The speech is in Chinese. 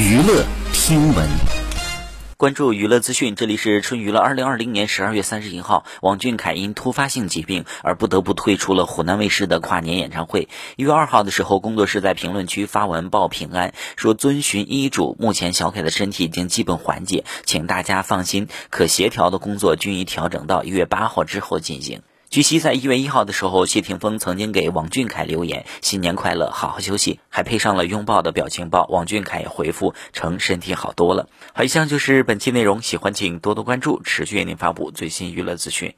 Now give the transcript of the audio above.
娱乐听闻。关注娱乐资讯，这里是春娱乐。二零二零年十二月三十一号，王俊凯因突发性疾病而不得不退出了湖南卫视的跨年演唱会。一月二号的时候，工作室在评论区发文报平安，说遵循医嘱，目前小凯的身体已经基本缓解，请大家放心，可协调的工作均已调整到一月八号之后进行。据悉，在一月一号的时候，谢霆锋曾经给王俊凯留言“新年快乐，好好休息”，还配上了拥抱的表情包。王俊凯也回复称身体好多了。好，以上就是本期内容，喜欢请多多关注，持续为您发布最新娱乐资讯。